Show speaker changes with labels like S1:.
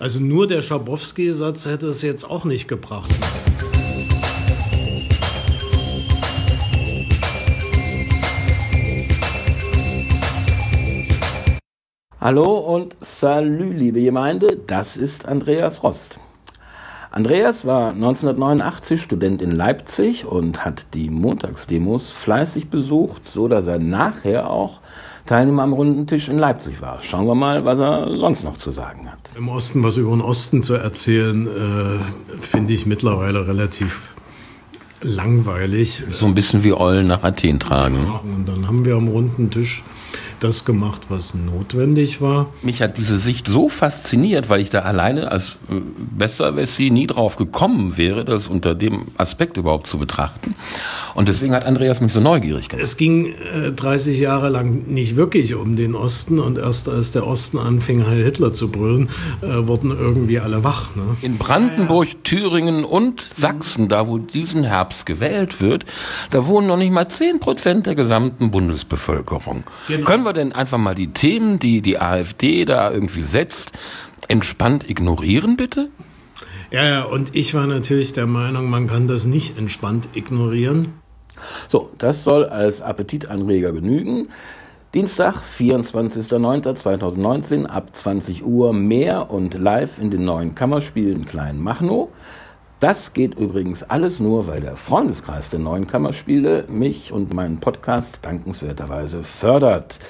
S1: Also nur der Schabowski-Satz hätte es jetzt auch nicht gebracht.
S2: Hallo und salü, liebe Gemeinde, das ist Andreas Rost. Andreas war 1989 Student in Leipzig und hat die Montagsdemos fleißig besucht, so dass er nachher auch Teilnehmer am runden Tisch in Leipzig war. Schauen wir mal, was er sonst noch zu sagen hat.
S1: Im Osten was über den Osten zu erzählen, äh, finde ich mittlerweile relativ langweilig.
S2: So ein bisschen wie Eulen nach Athen tragen.
S1: Und dann haben wir am runden Tisch das gemacht, was notwendig war.
S2: Mich hat diese Sicht so fasziniert, weil ich da alleine als äh, Besserwessi nie drauf gekommen wäre, das unter dem Aspekt überhaupt zu betrachten. Und deswegen hat Andreas mich so neugierig gemacht.
S1: Es ging äh, 30 Jahre lang nicht wirklich um den Osten und erst als der Osten anfing, Heil Hitler zu brüllen, äh, wurden irgendwie alle wach. Ne?
S2: In Brandenburg, ja, ja. Thüringen und Sachsen, da wo diesen Herbst gewählt wird, da wohnen noch nicht mal 10 Prozent der gesamten Bundesbevölkerung. Genau. Können wir denn einfach mal die Themen, die die AfD da irgendwie setzt, entspannt ignorieren, bitte?
S1: Ja, ja, und ich war natürlich der Meinung, man kann das nicht entspannt ignorieren.
S2: So, das soll als Appetitanreger genügen. Dienstag, 24.09.2019 ab 20 Uhr mehr und live in den neuen Kammerspielen Kleinmachnow. Das geht übrigens alles nur, weil der Freundeskreis der neuen Kammerspiele mich und meinen Podcast dankenswerterweise fördert.